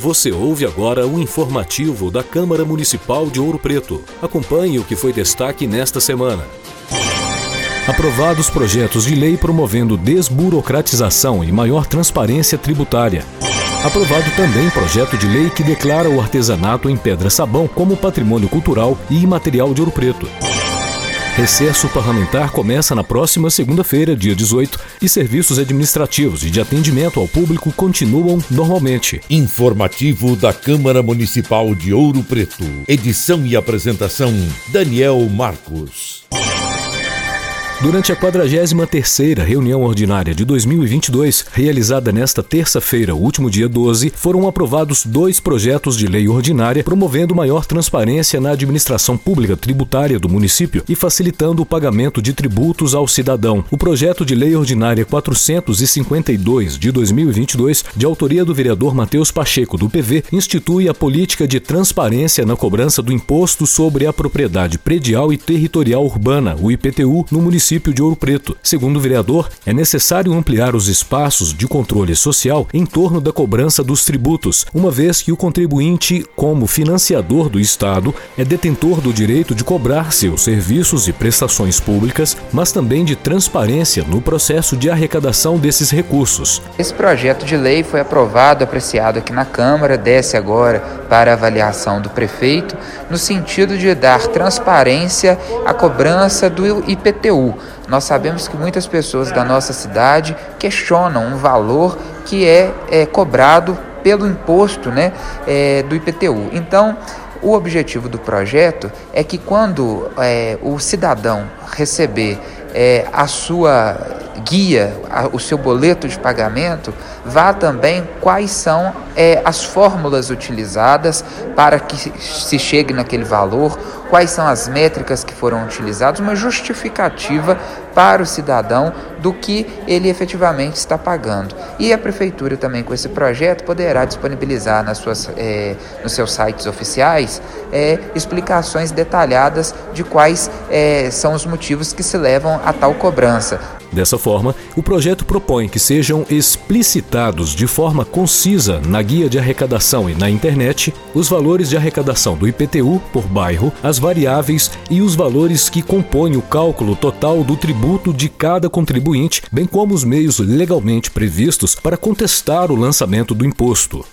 Você ouve agora o informativo da Câmara Municipal de Ouro Preto. Acompanhe o que foi destaque nesta semana. Aprovados projetos de lei promovendo desburocratização e maior transparência tributária. Aprovado também projeto de lei que declara o artesanato em pedra-sabão como patrimônio cultural e imaterial de Ouro Preto. Recesso parlamentar começa na próxima segunda-feira, dia 18, e serviços administrativos e de atendimento ao público continuam normalmente. Informativo da Câmara Municipal de Ouro Preto. Edição e apresentação: Daniel Marcos. Durante a 43ª reunião ordinária de 2022, realizada nesta terça-feira, último dia 12, foram aprovados dois projetos de lei ordinária promovendo maior transparência na administração pública tributária do município e facilitando o pagamento de tributos ao cidadão. O projeto de lei ordinária 452 de 2022, de autoria do vereador Matheus Pacheco do PV, institui a política de transparência na cobrança do imposto sobre a propriedade predial e territorial urbana, o IPTU, no município município de Ouro Preto. Segundo o vereador, é necessário ampliar os espaços de controle social em torno da cobrança dos tributos, uma vez que o contribuinte, como financiador do Estado, é detentor do direito de cobrar seus serviços e prestações públicas, mas também de transparência no processo de arrecadação desses recursos. Esse projeto de lei foi aprovado, apreciado aqui na Câmara, desce agora para avaliação do prefeito, no sentido de dar transparência à cobrança do IPTU, nós sabemos que muitas pessoas da nossa cidade questionam um valor que é, é cobrado pelo imposto né, é, do IPTU. Então, o objetivo do projeto é que quando é, o cidadão receber é, a sua guia, o seu boleto de pagamento, vá também quais são é, as fórmulas utilizadas para que se chegue naquele valor, quais são as métricas que foram utilizadas, uma justificativa para o cidadão do que ele efetivamente está pagando. E a prefeitura também com esse projeto poderá disponibilizar nas suas, é, nos seus sites oficiais é, explicações detalhadas de quais é, são os motivos que se levam a tal cobrança. Dessa forma, o projeto propõe que sejam explicitados de forma concisa na guia de arrecadação e na internet os valores de arrecadação do IPTU por bairro, as variáveis e os valores que compõem o cálculo total do tributo de cada contribuinte, bem como os meios legalmente previstos para contestar o lançamento do imposto.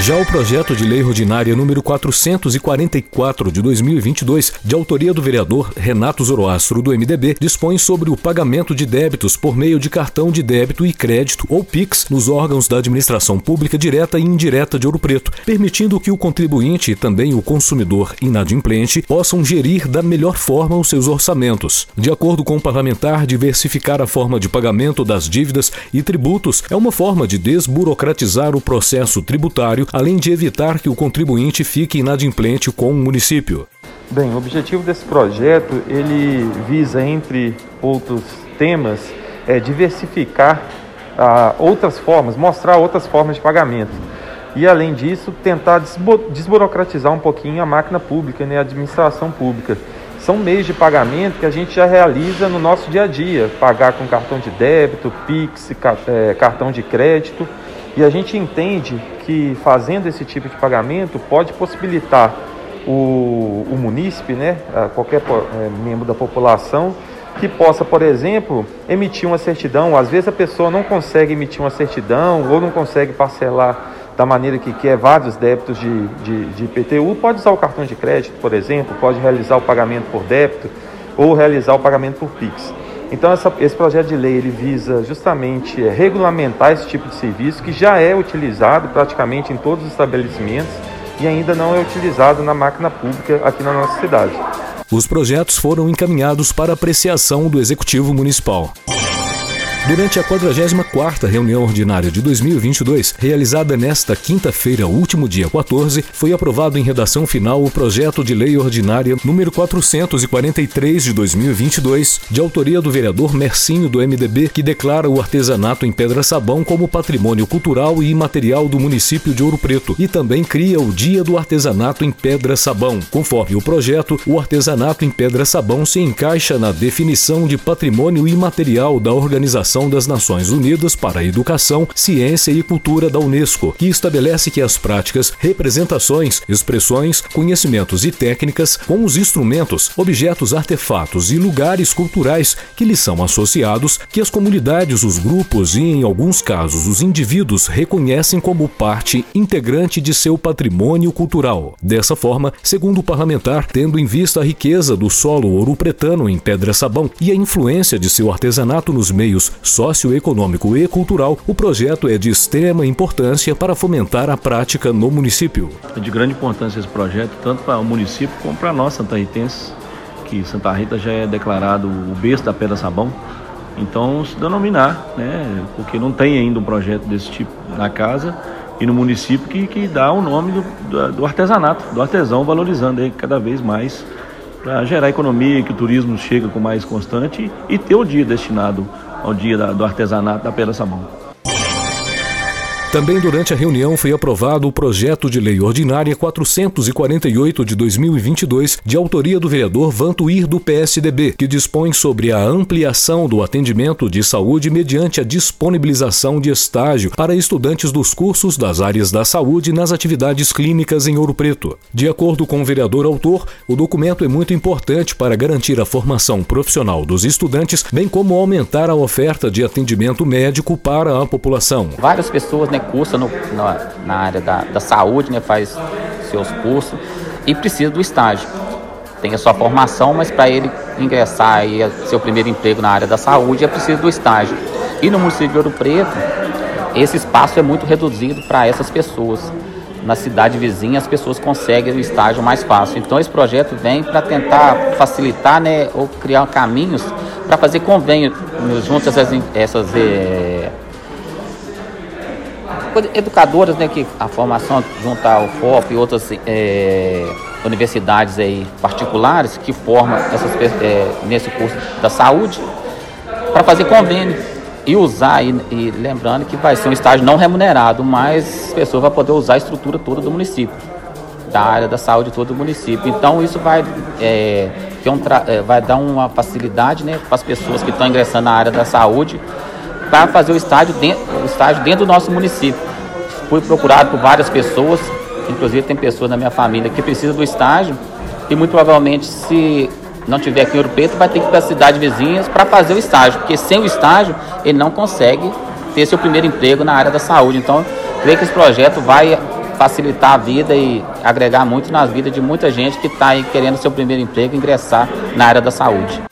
Já o projeto de lei ordinária número 444 de 2022, de autoria do vereador Renato Zoroastro do MDB, dispõe sobre o pagamento de débitos por meio de cartão de débito e crédito ou PIX nos órgãos da administração pública direta e indireta de Ouro Preto, permitindo que o contribuinte e também o consumidor inadimplente possam gerir da melhor forma os seus orçamentos. De acordo com o parlamentar, diversificar a forma de pagamento das dívidas e tributos é uma forma de desburocratizar o processo tributário além de evitar que o contribuinte fique inadimplente com o município. Bem, o objetivo desse projeto, ele visa, entre outros temas, é diversificar ah, outras formas, mostrar outras formas de pagamento. E, além disso, tentar desburocratizar um pouquinho a máquina pública, né, a administração pública. São meios de pagamento que a gente já realiza no nosso dia a dia, pagar com cartão de débito, Pix, é, cartão de crédito. E a gente entende que fazendo esse tipo de pagamento pode possibilitar o, o munícipe, né, qualquer é, membro da população, que possa, por exemplo, emitir uma certidão. Às vezes a pessoa não consegue emitir uma certidão ou não consegue parcelar da maneira que quer vários débitos de, de, de IPTU, pode usar o cartão de crédito, por exemplo, pode realizar o pagamento por débito ou realizar o pagamento por PIX. Então essa, esse projeto de lei ele visa justamente é, regulamentar esse tipo de serviço que já é utilizado praticamente em todos os estabelecimentos e ainda não é utilizado na máquina pública aqui na nossa cidade. Os projetos foram encaminhados para apreciação do Executivo Municipal. Durante a 44ª reunião ordinária de 2022, realizada nesta quinta-feira, último dia 14, foi aprovado em redação final o projeto de lei ordinária número 443 de 2022, de autoria do vereador Mercinho do MDB, que declara o artesanato em pedra-sabão como patrimônio cultural e imaterial do município de Ouro Preto e também cria o Dia do Artesanato em Pedra-Sabão. Conforme o projeto, o artesanato em pedra-sabão se encaixa na definição de patrimônio imaterial da organização Das Nações Unidas para a Educação, Ciência e Cultura da Unesco, que estabelece que as práticas, representações, expressões, conhecimentos e técnicas com os instrumentos, objetos, artefatos e lugares culturais que lhes são associados, que as comunidades, os grupos e, em alguns casos, os indivíduos reconhecem como parte integrante de seu patrimônio cultural. Dessa forma, segundo o parlamentar, tendo em vista a riqueza do solo ouro-pretano em pedra-sabão e a influência de seu artesanato nos meios socioeconômico e cultural, o projeto é de extrema importância para fomentar a prática no município. É de grande importância esse projeto, tanto para o município como para nós, santarritenses, que Santa Rita já é declarado o berço da pedra-sabão. Então, se denominar, né, porque não tem ainda um projeto desse tipo na casa e no município que, que dá o nome do, do artesanato, do artesão, valorizando aí cada vez mais para gerar economia, que o turismo chega com mais constante e ter o dia destinado ao dia da, do artesanato da Pedra Sabão. Também durante a reunião foi aprovado o projeto de lei ordinária 448 de 2022, de autoria do vereador Vantuir do PSDB, que dispõe sobre a ampliação do atendimento de saúde mediante a disponibilização de estágio para estudantes dos cursos das áreas da saúde nas atividades clínicas em Ouro Preto. De acordo com o vereador autor, o documento é muito importante para garantir a formação profissional dos estudantes, bem como aumentar a oferta de atendimento médico para a população. Várias pessoas né, cursa no, na, na, área da, da saúde, né, faz seus cursos e precisa do estágio. Tem a sua formação, mas para ele ingressar e seu primeiro emprego na área da saúde é preciso do estágio. E no município de Ouro Preto, esse espaço é muito reduzido para essas pessoas. Na cidade vizinha, as pessoas conseguem o estágio mais fácil. Então, esse projeto vem para tentar facilitar né, ou criar caminhos para fazer convênio junto a essas, essas é, educadoras, né, que a formação junto ao FOP e outras é, universidades aí particulares que formam essas, é, nesse curso da saúde para fazer convênio e usar, e, e, lembrando que vai ser um estágio não remunerado, mas a pessoa vai poder usar a estrutura toda do município, da área da saúde toda do município. Então isso vai, é, um vai dar uma facilidade né, para as pessoas que estão ingressando na área da saúde para fazer o estágio, dentro, o estágio dentro do nosso município. Fui procurado por várias pessoas, inclusive tem pessoas da minha família que precisam do estágio e muito provavelmente se não tiver aqui em Ouro Preto vai ter que ir para as cidades vizinhas para fazer o estágio, porque sem o estágio ele não consegue ter seu primeiro emprego na área da saúde. Então, creio que esse projeto vai facilitar a vida e agregar muito nas vidas de muita gente que está querendo seu primeiro emprego ingressar na área da saúde.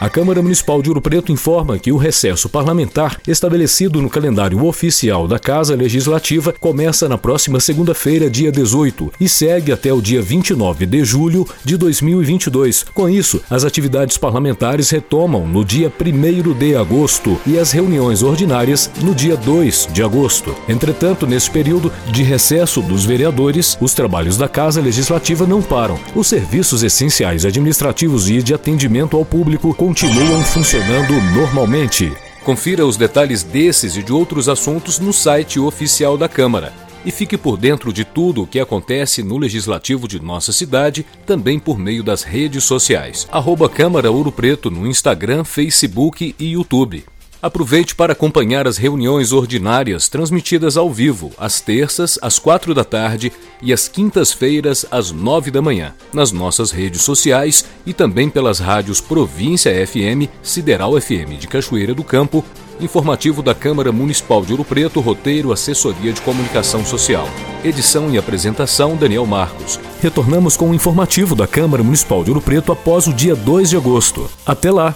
A Câmara Municipal de Ouro Preto informa que o recesso parlamentar, estabelecido no calendário oficial da Casa Legislativa, começa na próxima segunda-feira, dia 18, e segue até o dia 29 de julho de 2022. Com isso, as atividades parlamentares retomam no dia 1 de agosto e as reuniões ordinárias no dia 2 de agosto. Entretanto, nesse período de recesso dos vereadores, os trabalhos da Casa Legislativa não param. Os serviços essenciais administrativos e de atendimento ao público continuam funcionando normalmente. Confira os detalhes desses e de outros assuntos no site oficial da Câmara. E fique por dentro de tudo o que acontece no Legislativo de nossa cidade, também por meio das redes sociais. Arroba Câmara Ouro Preto no Instagram, Facebook e YouTube. Aproveite para acompanhar as reuniões ordinárias transmitidas ao vivo, às terças, às quatro da tarde e às quintas-feiras, às nove da manhã, nas nossas redes sociais e também pelas rádios Província FM, Sideral FM de Cachoeira do Campo, informativo da Câmara Municipal de Ouro Preto, roteiro Assessoria de Comunicação Social. Edição e apresentação Daniel Marcos. Retornamos com o informativo da Câmara Municipal de Ouro Preto após o dia 2 de agosto. Até lá!